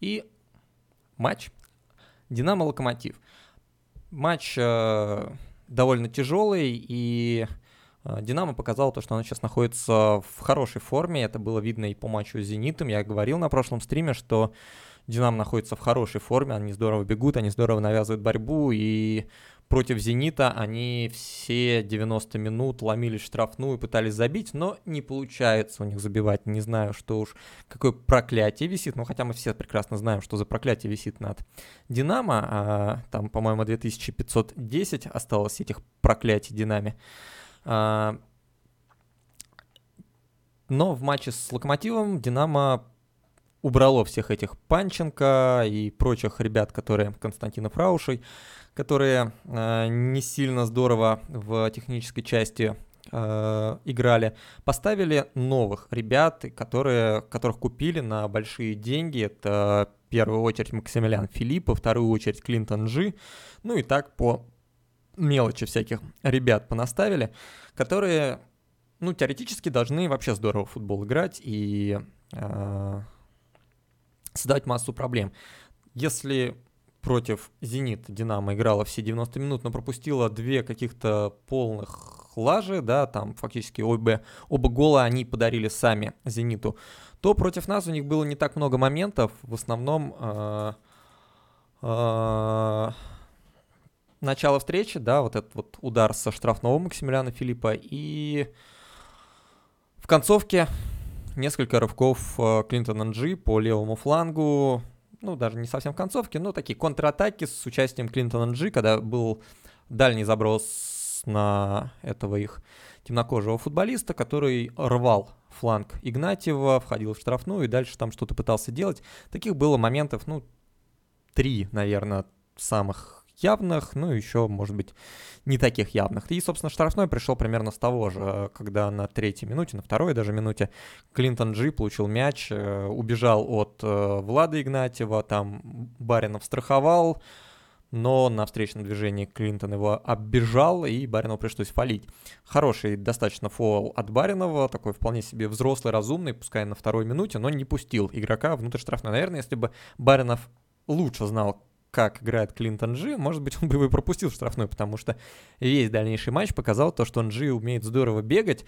И матч Динамо-Локомотив. Матч э, довольно тяжелый, и э, Динамо показал то, что она сейчас находится в хорошей форме. Это было видно и по матчу с Зенитом. Я говорил на прошлом стриме, что Динамо находится в хорошей форме, они здорово бегут, они здорово навязывают борьбу, и против «Зенита» они все 90 минут ломили штрафную, пытались забить, но не получается у них забивать. Не знаю, что уж, какое проклятие висит, ну хотя мы все прекрасно знаем, что за проклятие висит над «Динамо». А, там, по-моему, 2510 осталось этих проклятий «Динаме». А, но в матче с «Локомотивом» «Динамо» убрало всех этих Панченко и прочих ребят, которые Константинов Раушей, которые э, не сильно здорово в технической части э, играли, поставили новых ребят, которые, которых купили на большие деньги. Это в первую очередь Максимилиан Филиппов, в вторую очередь Клинтон Джи, ну и так по мелочи всяких ребят понаставили, которые, ну, теоретически должны вообще здорово в футбол играть и э, создавать массу проблем. Если против «Зенит» «Динамо» играла все 90 минут, но пропустила две каких-то полных лажи, да, там фактически оба, оба гола они подарили сами «Зениту», то против нас у них было не так много моментов, в основном э, э, начало встречи, да, вот этот вот удар со штрафного Максимилиана Филиппа, и в концовке несколько рывков э, Клинтона Джи по левому флангу, ну, даже не совсем в концовке, но такие контратаки с участием Клинтона Джи, когда был дальний заброс на этого их темнокожего футболиста, который рвал фланг Игнатьева, входил в штрафную и дальше там что-то пытался делать. Таких было моментов, ну, три, наверное, самых явных, ну, еще, может быть, не таких явных. И, собственно, штрафной пришел примерно с того же, когда на третьей минуте, на второй даже минуте Клинтон Джи получил мяч, э, убежал от э, Влада Игнатьева, там Баринов страховал, но на встречном движении Клинтон его оббежал, и Баринову пришлось фалить. Хороший достаточно фол от Баринова, такой вполне себе взрослый, разумный, пускай на второй минуте, но не пустил игрока внутрь штрафной. Наверное, если бы Баринов лучше знал, как играет Клинтон Джи, может быть, он бы и пропустил штрафной, потому что весь дальнейший матч показал то, что он Джи умеет здорово бегать,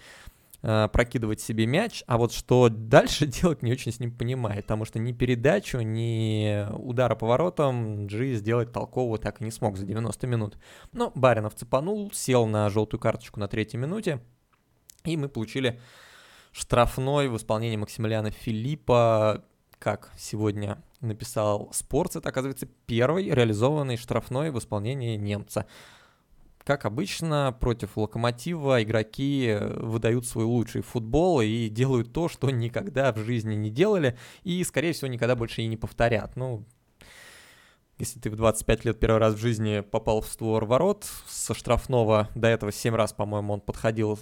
э, прокидывать себе мяч, а вот что дальше делать не очень с ним понимает, потому что ни передачу, ни удара поворотом Джи сделать толкового так и не смог за 90 минут. Но Баринов цепанул, сел на желтую карточку на третьей минуте, и мы получили штрафной в исполнении Максимилиана Филиппа, как сегодня написал Спортс, это, оказывается, первый реализованный штрафной в исполнении немца. Как обычно, против Локомотива игроки выдают свой лучший футбол и делают то, что никогда в жизни не делали, и, скорее всего, никогда больше и не повторят. Ну, если ты в 25 лет первый раз в жизни попал в створ ворот со штрафного, до этого 7 раз, по-моему, он подходил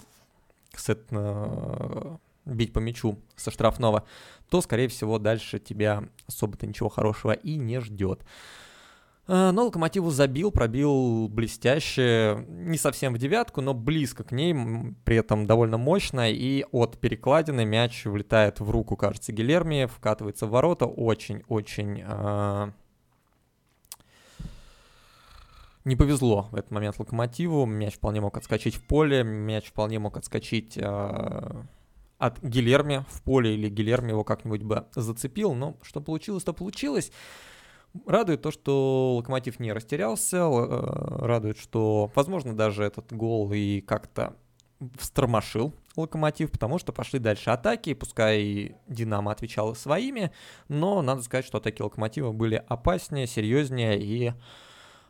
с, это, бить по мячу со штрафного, то, скорее всего, дальше тебя особо-то ничего хорошего и не ждет. А, но Локомотиву забил, пробил блестяще, не совсем в девятку, но близко к ней, при этом довольно мощно, и от перекладины мяч влетает в руку, кажется, Гилерми, вкатывается в ворота, очень-очень... Э, не повезло в этот момент Локомотиву, мяч вполне мог отскочить в поле, мяч вполне мог отскочить... Э, от Гилерми в поле, или Гилерми его как-нибудь бы зацепил, но что получилось, то получилось. Радует то, что Локомотив не растерялся, э, радует, что, возможно, даже этот гол и как-то встромошил Локомотив, потому что пошли дальше атаки, пускай Динамо отвечала своими, но надо сказать, что атаки Локомотива были опаснее, серьезнее, и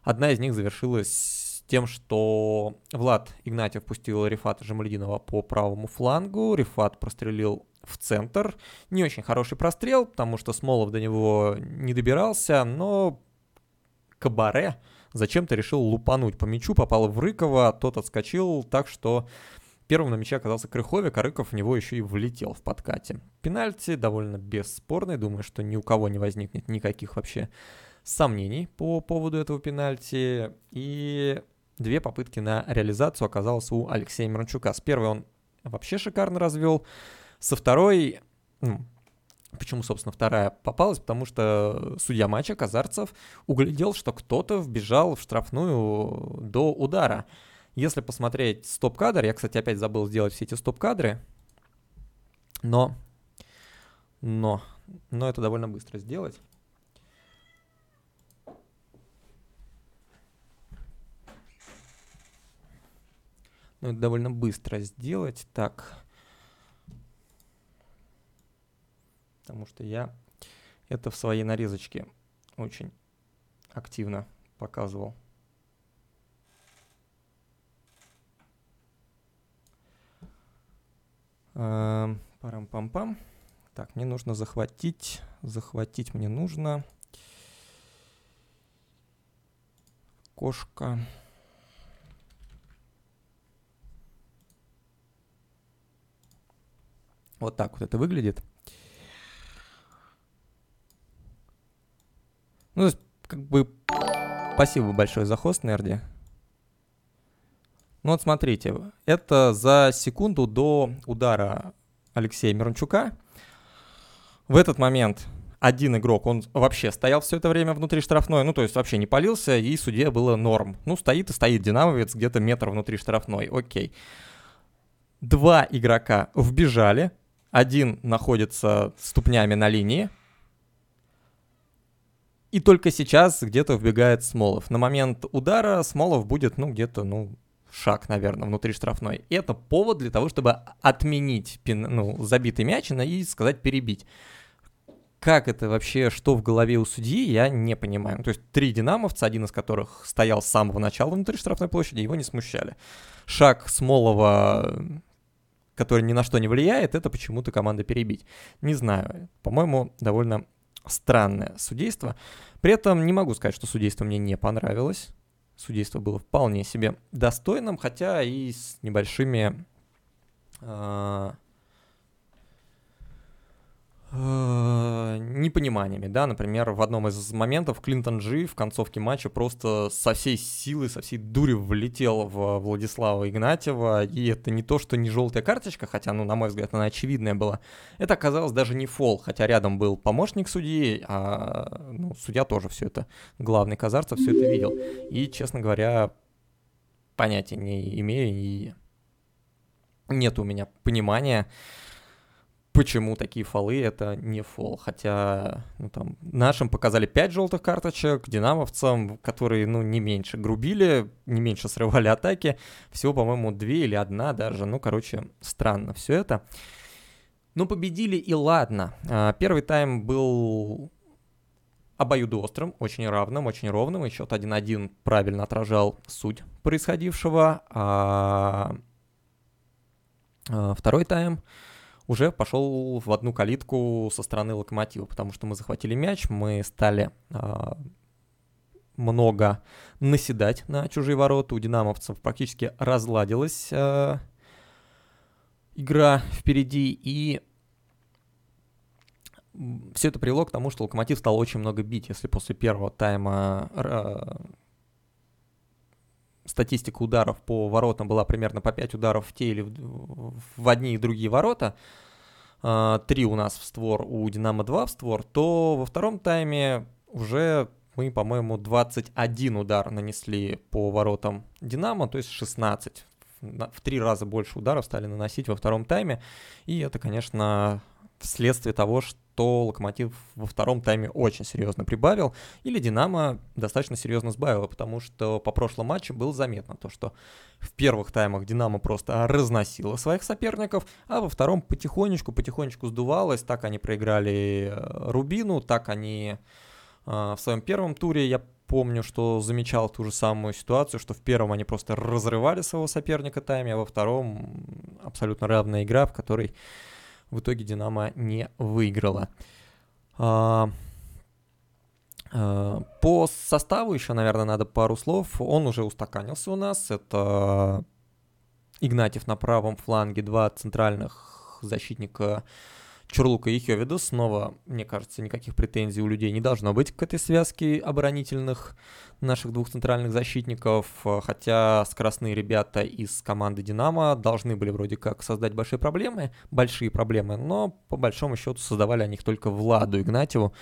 одна из них завершилась тем, что Влад Игнатьев пустил Рифата Жамалединова по правому флангу, Рифат прострелил в центр. Не очень хороший прострел, потому что Смолов до него не добирался, но Кабаре зачем-то решил лупануть по мячу, попал в Рыкова, тот отскочил так, что первым на мяче оказался Крыховик, а Рыков в него еще и влетел в подкате. Пенальти довольно бесспорный, думаю, что ни у кого не возникнет никаких вообще сомнений по поводу этого пенальти. И две попытки на реализацию оказалось у Алексея Миранчука. С первой он вообще шикарно развел. Со второй, ну, Почему, собственно, вторая попалась? Потому что судья матча Казарцев углядел, что кто-то вбежал в штрафную до удара. Если посмотреть стоп-кадр, я, кстати, опять забыл сделать все эти стоп-кадры, но, но, но это довольно быстро сделать. Ну, это довольно быстро сделать. Так. Потому что я это в своей нарезочке очень активно показывал. Эм, парам-пам-пам. Так, мне нужно захватить. Захватить мне нужно. Кошка. Вот так вот это выглядит. Ну, как бы, спасибо большое за хост, Нерди. Ну вот смотрите, это за секунду до удара Алексея Мирончука. В этот момент один игрок, он вообще стоял все это время внутри штрафной, ну то есть вообще не полился, и судье было норм. Ну стоит и стоит динамовец где-то метр внутри штрафной, окей. Два игрока вбежали, один находится ступнями на линии. И только сейчас где-то вбегает Смолов. На момент удара Смолов будет, ну, где-то, ну, шаг, наверное, внутри штрафной. И это повод для того, чтобы отменить пин, ну, забитый мяч и сказать перебить. Как это вообще, что в голове у судьи, я не понимаю. Ну, то есть три динамовца, один из которых стоял с самого начала внутри штрафной площади, его не смущали. Шаг Смолова который ни на что не влияет, это почему-то команда перебить. Не знаю, по-моему, довольно странное судейство. При этом не могу сказать, что судейство мне не понравилось. Судейство было вполне себе достойным, хотя и с небольшими э, непониманиями, да, например, в одном из моментов Клинтон Джи в концовке матча просто со всей силы, со всей дури влетел в Владислава Игнатьева, и это не то, что не желтая карточка, хотя, ну, на мой взгляд, она очевидная была, это оказалось даже не фол, хотя рядом был помощник судьи, а ну, судья тоже все это, главный Казарцев все это видел, и, честно говоря, понятия не имею, и нет у меня понимания, почему такие фолы это не фол. Хотя ну, там, нашим показали 5 желтых карточек, динамовцам, которые ну, не меньше грубили, не меньше срывали атаки. Всего, по-моему, 2 или 1 даже. Ну, короче, странно все это. Ну, победили и ладно. А, первый тайм был обоюдоострым, очень равным, очень ровным. И счет 1-1 правильно отражал суть происходившего. А, а второй тайм уже пошел в одну калитку со стороны локомотива, потому что мы захватили мяч, мы стали э, много наседать на чужие ворота. У динамовцев практически разладилась э, игра впереди, и все это привело к тому, что Локомотив стал очень много бить. Если после первого тайма статистика ударов по воротам была примерно по 5 ударов в те или в, в одни и другие ворота, а, три у нас в створ, у Динамо 2 в створ, то во втором тайме уже мы, по-моему, 21 удар нанесли по воротам Динамо, то есть 16. В три раза больше ударов стали наносить во втором тайме. И это, конечно, вследствие того, что Локомотив во втором тайме очень серьезно прибавил, или Динамо достаточно серьезно сбавило, потому что по прошлому матчу было заметно то, что в первых таймах Динамо просто разносило своих соперников, а во втором потихонечку-потихонечку сдувалось, так они проиграли э, Рубину, так они э, в своем первом туре, я помню, что замечал ту же самую ситуацию, что в первом они просто разрывали своего соперника тайме, а во втором абсолютно равная игра, в которой в итоге Динамо не выиграла. А, а, по составу еще, наверное, надо пару слов. Он уже устаканился у нас. Это Игнатьев на правом фланге, два центральных защитника Чурлука и Хёвида. Снова, мне кажется, никаких претензий у людей не должно быть к этой связке оборонительных наших двух центральных защитников, хотя скоростные ребята из команды «Динамо» должны были вроде как создать большие проблемы, большие проблемы, но по большому счету создавали они их только Владу Игнатьеву,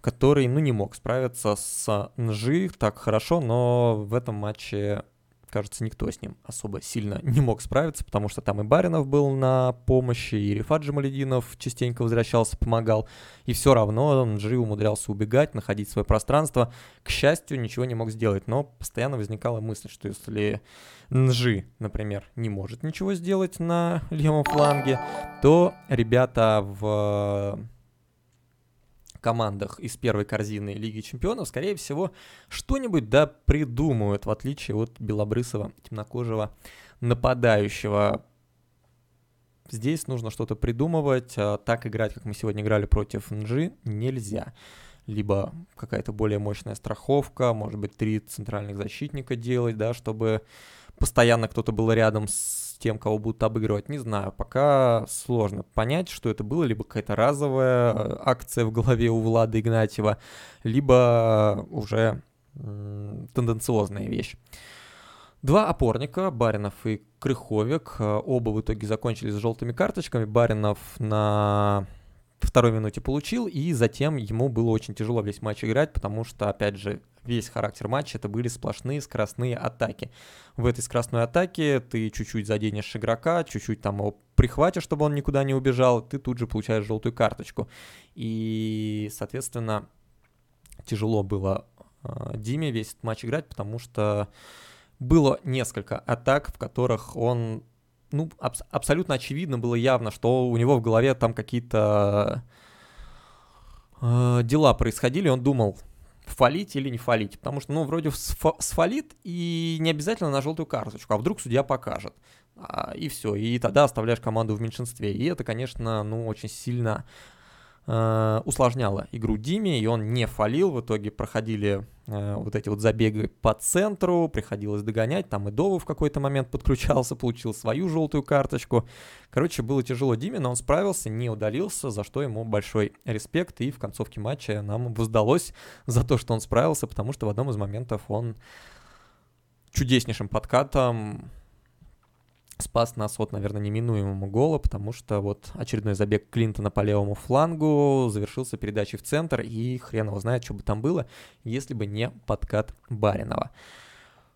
который, ну, не мог справиться с Нжи так хорошо, но в этом матче кажется, никто с ним особо сильно не мог справиться, потому что там и Баринов был на помощи, и Рифат Джамалединов частенько возвращался, помогал, и все равно Нджи умудрялся убегать, находить свое пространство. К счастью, ничего не мог сделать, но постоянно возникала мысль, что если Нжи, например, не может ничего сделать на левом фланге, то ребята в командах из первой корзины Лиги Чемпионов, скорее всего, что-нибудь да придумают, в отличие от белобрысого темнокожего нападающего. Здесь нужно что-то придумывать. А так играть, как мы сегодня играли против Нжи, нельзя. Либо какая-то более мощная страховка, может быть, три центральных защитника делать, да, чтобы постоянно кто-то был рядом с тем, кого будут обыгрывать, не знаю. Пока сложно понять, что это было, либо какая-то разовая акция в голове у Влада Игнатьева, либо уже тенденциозная вещь. Два опорника, Баринов и Крыховик, э, оба в итоге закончились с желтыми карточками. Баринов на второй минуте получил, и затем ему было очень тяжело весь матч играть, потому что, опять же, весь характер матча это были сплошные скоростные атаки. В этой скоростной атаке ты чуть-чуть заденешь игрока, чуть-чуть там его прихватишь, чтобы он никуда не убежал, ты тут же получаешь желтую карточку. И, соответственно, тяжело было э, Диме весь этот матч играть, потому что было несколько атак, в которых он ну, аб- абсолютно очевидно было явно, что у него в голове там какие-то э, дела происходили, он думал, фалить или не фалить, потому что, ну, вроде сфалит и не обязательно на желтую карточку, а вдруг судья покажет, а, и все, и тогда оставляешь команду в меньшинстве, и это, конечно, ну, очень сильно э, усложняло игру Диме, и он не фалил, в итоге проходили э, вот эти вот забеги по центру, приходилось догонять, там и Дову в какой-то момент подключался, получил свою желтую карточку. Короче, было тяжело Диме, но он справился, не удалился, за что ему большой респект, и в концовке матча нам воздалось за то, что он справился, потому что в одном из моментов он чудеснейшим подкатом спас нас от, наверное, неминуемого гола, потому что вот очередной забег Клинтона по левому флангу завершился передачей в центр, и хрен его знает, что бы там было, если бы не подкат Баринова.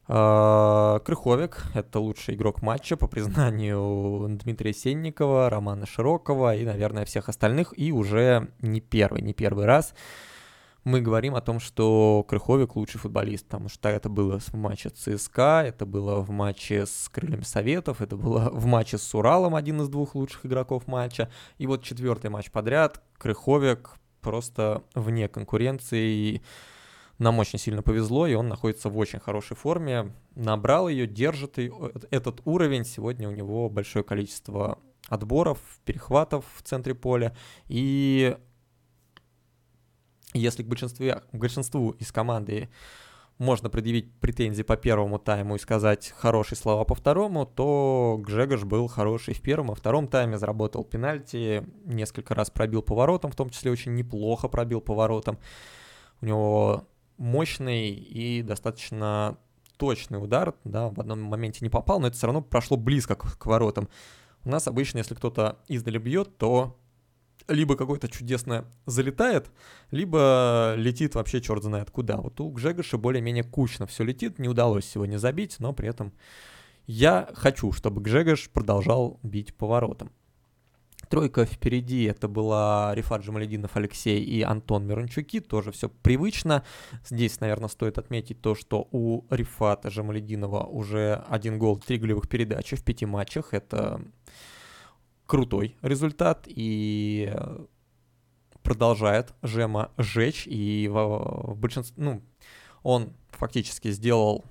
А, Крыховик — это лучший игрок матча, по признанию Дмитрия Сенникова, Романа Широкого и, наверное, всех остальных, и уже не первый, не первый раз — мы говорим о том, что Крыховик лучший футболист, потому что это было в матче ЦСКА, это было в матче с Крыльями Советов, это было в матче с Уралом, один из двух лучших игроков матча. И вот четвертый матч подряд Крыховик просто вне конкуренции. И нам очень сильно повезло, и он находится в очень хорошей форме. Набрал ее, держит ее, этот уровень. Сегодня у него большое количество отборов, перехватов в центре поля. И если к большинству, к большинству из команды можно предъявить претензии по первому тайму и сказать хорошие слова по второму, то Гжегош был хороший в первом, а втором тайме заработал пенальти, несколько раз пробил поворотом, в том числе очень неплохо пробил поворотом. У него мощный и достаточно точный удар, да, в одном моменте не попал, но это все равно прошло близко к, к воротам. У нас обычно, если кто-то издали бьет, то либо какое-то чудесное залетает, либо летит вообще черт знает куда. Вот у Гжегоша более-менее кучно все летит, не удалось сегодня забить, но при этом я хочу, чтобы Гжегош продолжал бить поворотом. Тройка впереди, это была Рифат Джамалединов, Алексей и Антон Мирончуки, тоже все привычно. Здесь, наверное, стоит отметить то, что у Рифата Джамалединова уже один гол, три голевых передачи в пяти матчах. Это крутой результат и э, продолжает Жема жечь, и в, в большинстве, ну, он фактически сделал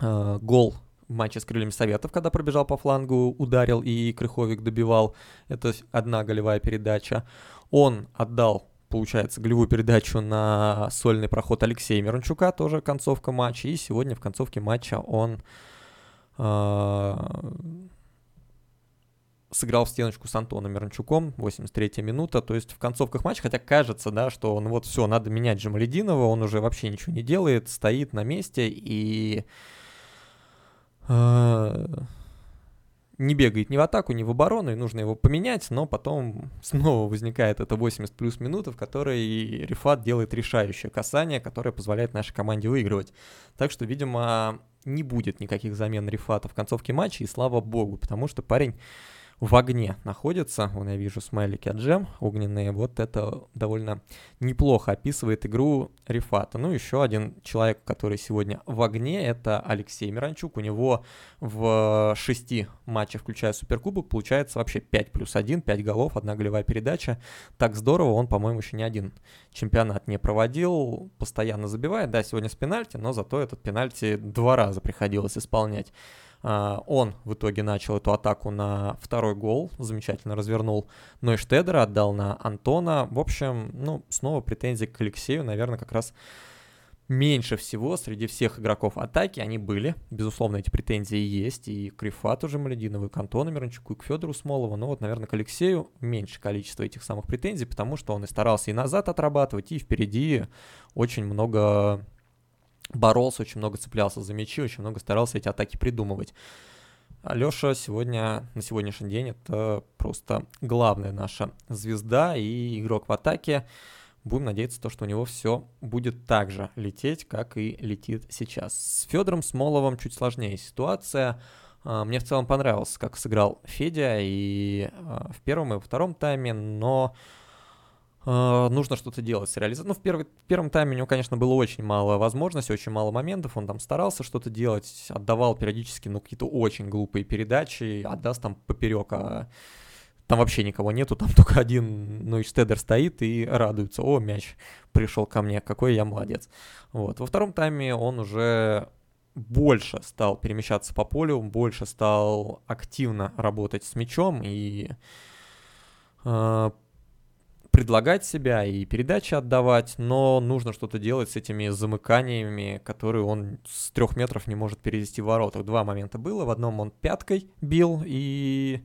э, гол в матче с Крыльями Советов, когда пробежал по флангу, ударил и Крыховик добивал. Это одна голевая передача. Он отдал, получается, голевую передачу на сольный проход Алексея Мирончука, тоже концовка матча. И сегодня в концовке матча он э, сыграл в стеночку с Антоном Миранчуком, 83-я минута, то есть в концовках матча, хотя кажется, да, что ну вот все, надо менять Джамалединова, он уже вообще ничего не делает, стоит на месте и э, не бегает ни в атаку, ни в оборону, и нужно его поменять, но потом снова возникает это 80 плюс минуты, в которой Рифат делает решающее касание, которое позволяет нашей команде выигрывать. Так что, видимо, не будет никаких замен Рифата в концовке матча, и слава богу, потому что парень в огне находится. Вон я вижу смайлики от джем огненные. Вот это довольно неплохо описывает игру Рифата. Ну, еще один человек, который сегодня в огне, это Алексей Миранчук. У него в шести матчах, включая Суперкубок, получается вообще 5 плюс 1, 5 голов, одна голевая передача. Так здорово, он, по-моему, еще ни один чемпионат не проводил, постоянно забивает. Да, сегодня с пенальти, но зато этот пенальти два раза приходилось исполнять. А, он в итоге начал эту атаку на второй гол, замечательно развернул Нойштедера, отдал на Антона. В общем, ну, снова претензии к Алексею, наверное, как раз меньше всего среди всех игроков атаки они были. Безусловно, эти претензии есть и к Рифату же Малединову, и к Антону Мирончуку, и к Федору Смолову. Но вот, наверное, к Алексею меньше количество этих самых претензий, потому что он и старался и назад отрабатывать, и впереди очень много боролся, очень много цеплялся за мячи, очень много старался эти атаки придумывать. Алеша сегодня, на сегодняшний день, это просто главная наша звезда и игрок в атаке. Будем надеяться, то, что у него все будет так же лететь, как и летит сейчас. С Федором Смоловым чуть сложнее ситуация. А, мне в целом понравилось, как сыграл Федя и а, в первом и во втором тайме, но нужно что-то делать с реализацией. Ну, в, первый, в первом тайме у него, конечно, было очень мало возможностей, очень мало моментов. Он там старался что-то делать, отдавал периодически, ну, какие-то очень глупые передачи, отдаст там поперек, а там вообще никого нету, там только один, ну, и Штедер стоит и радуется. О, мяч пришел ко мне, какой я молодец. Вот. Во втором тайме он уже больше стал перемещаться по полю, больше стал активно работать с мячом и э, предлагать себя и передачи отдавать, но нужно что-то делать с этими замыканиями, которые он с трех метров не может перевести в воротах. Два момента было. В одном он пяткой бил и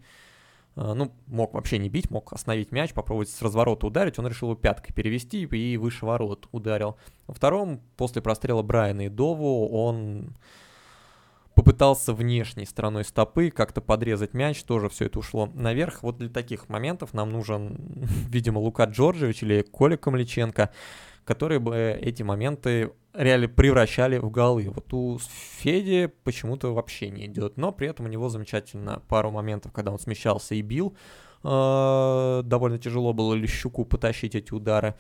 э, ну, мог вообще не бить, мог остановить мяч, попробовать с разворота ударить, он решил его пяткой перевести и выше ворот ударил. Во втором, после прострела Брайана и Дову, он попытался внешней стороной стопы как-то подрезать мяч, тоже все это ушло наверх. Вот для таких моментов нам нужен, видимо, Лука Джорджевич или Коля Камличенко, которые бы эти моменты реально превращали в голы. Вот у Феди почему-то вообще не идет, но при этом у него замечательно пару моментов, когда он смещался и бил. Э, довольно тяжело было Лещуку потащить эти удары.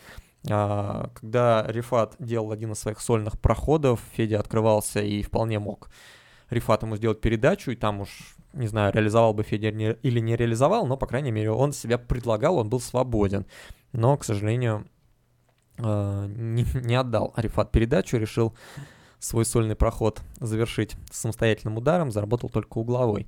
А, когда Рифат делал один из своих сольных проходов, Федя открывался и вполне мог Рифат ему сделать передачу, и там уж, не знаю, реализовал бы Федя или не реализовал, но, по крайней мере, он себя предлагал, он был свободен. Но, к сожалению, э, не, не отдал Рифат передачу, решил свой сольный проход завершить самостоятельным ударом, заработал только угловой.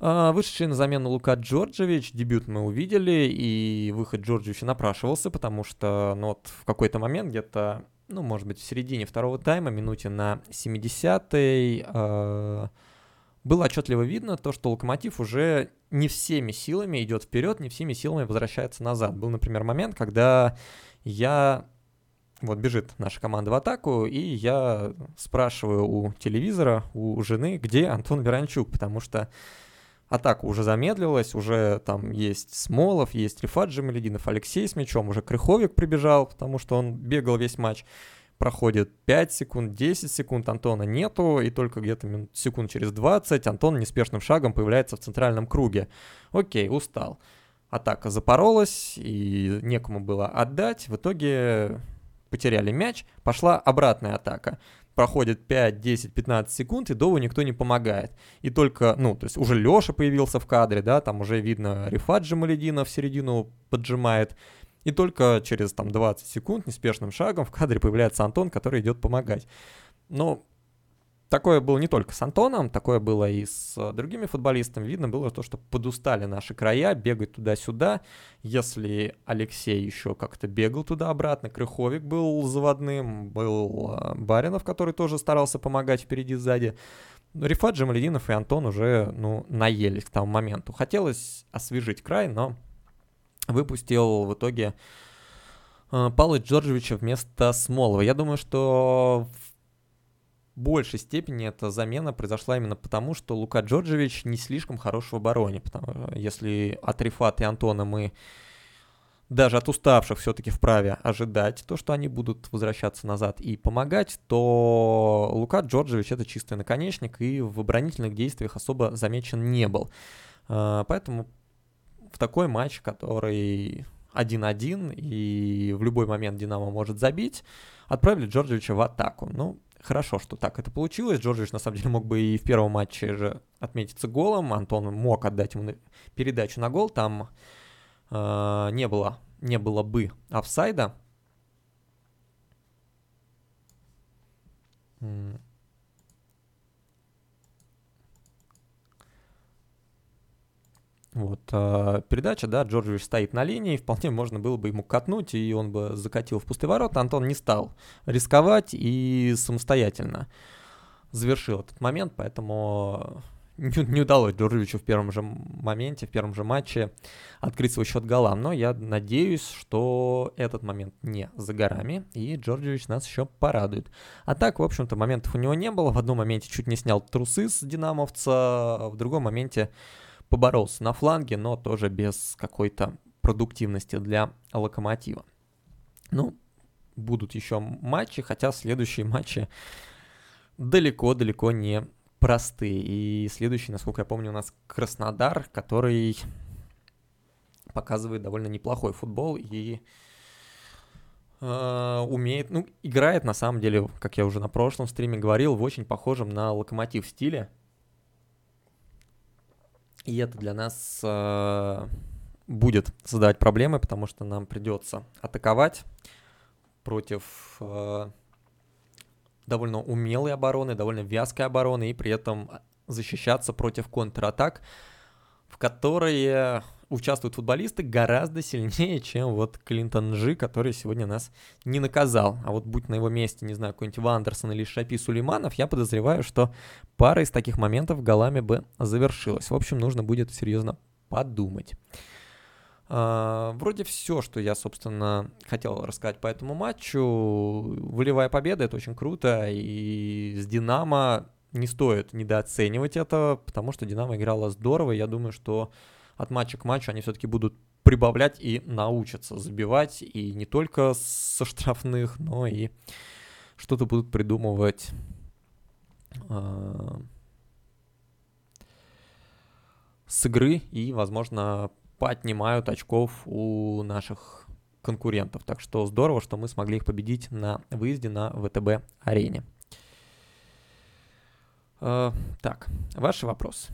А, вышедший на замену Лука Джорджевич, дебют мы увидели, и выход Джорджевича напрашивался, потому что ну, вот в какой-то момент, где-то ну, может быть, в середине второго тайма, минуте на 70-й, э, было отчетливо видно то, что Локомотив уже не всеми силами идет вперед, не всеми силами возвращается назад. Был, например, момент, когда я... Вот бежит наша команда в атаку, и я спрашиваю у телевизора, у жены, где Антон Веранчук, потому что атака уже замедлилась, уже там есть Смолов, есть Рифат Джамалединов, Алексей с мячом, уже Крыховик прибежал, потому что он бегал весь матч. Проходит 5 секунд, 10 секунд, Антона нету, и только где-то секунд через 20 Антон неспешным шагом появляется в центральном круге. Окей, устал. Атака запоролась, и некому было отдать. В итоге потеряли мяч, пошла обратная атака проходит 5, 10, 15 секунд, и Дову никто не помогает. И только, ну, то есть уже Леша появился в кадре, да, там уже видно Рифат Джамаледина в середину поджимает. И только через там 20 секунд неспешным шагом в кадре появляется Антон, который идет помогать. Но Такое было не только с Антоном, такое было и с э, другими футболистами. Видно было то, что подустали наши края, бегать туда-сюда. Если Алексей еще как-то бегал туда-обратно, Крыховик был заводным, был э, Баринов, который тоже старался помогать впереди-сзади, Рифат Джамалединов и Антон уже, ну, наелись к тому моменту. Хотелось освежить край, но выпустил в итоге э, Павла Джорджевича вместо Смолова. Я думаю, что в большей степени эта замена произошла именно потому, что Лука Джорджевич не слишком хорош в обороне. Потому, если от Рифата и Антона мы даже от уставших все-таки вправе ожидать то, что они будут возвращаться назад и помогать, то Лука Джорджевич это чистый наконечник и в оборонительных действиях особо замечен не был. А, поэтому в такой матч, который 1-1 и в любой момент Динамо может забить, отправили Джорджевича в атаку. Ну, хорошо, что так это получилось. Джорджевич, на самом деле, мог бы и в первом матче же отметиться голом. Антон мог отдать ему передачу на гол. Там э, не было, не было бы офсайда. Вот, э, передача, да, Джорджевич стоит на линии, вполне можно было бы ему катнуть, и он бы закатил в пустые ворота. Антон не стал рисковать и самостоятельно завершил этот момент, поэтому не, не удалось Джорджевичу в первом же моменте, в первом же матче открыть свой счет голам. Но я надеюсь, что этот момент не за горами, и Джорджевич нас еще порадует. А так, в общем-то, моментов у него не было. В одном моменте чуть не снял трусы с динамовца, а в другом моменте поборолся на фланге, но тоже без какой-то продуктивности для локомотива. Ну, будут еще матчи, хотя следующие матчи далеко-далеко не простые. И следующий, насколько я помню, у нас Краснодар, который показывает довольно неплохой футбол и э, умеет, ну, играет на самом деле, как я уже на прошлом стриме говорил, в очень похожем на локомотив стиле. И это для нас э, будет создавать проблемы, потому что нам придется атаковать против э, довольно умелой обороны, довольно вязкой обороны, и при этом защищаться против контратак, в которые участвуют футболисты гораздо сильнее, чем вот Клинтон Джи, который сегодня нас не наказал. А вот будь на его месте, не знаю, какой-нибудь Вандерсон или Шапи Сулейманов, я подозреваю, что пара из таких моментов голами бы завершилась. В общем, нужно будет серьезно подумать. Uh, вроде все, что я, собственно, хотел рассказать по этому матчу. Волевая победа, это очень круто. И с Динамо не стоит недооценивать это, потому что Динамо играла здорово. Я думаю, что от матча к матчу они все-таки будут прибавлять и научатся забивать, и не только со штрафных, но и что-то будут придумывать э, с игры и, возможно, поднимают очков у наших конкурентов. Так что здорово, что мы смогли их победить на выезде на ВТБ-арене. Э, так, ваши вопросы.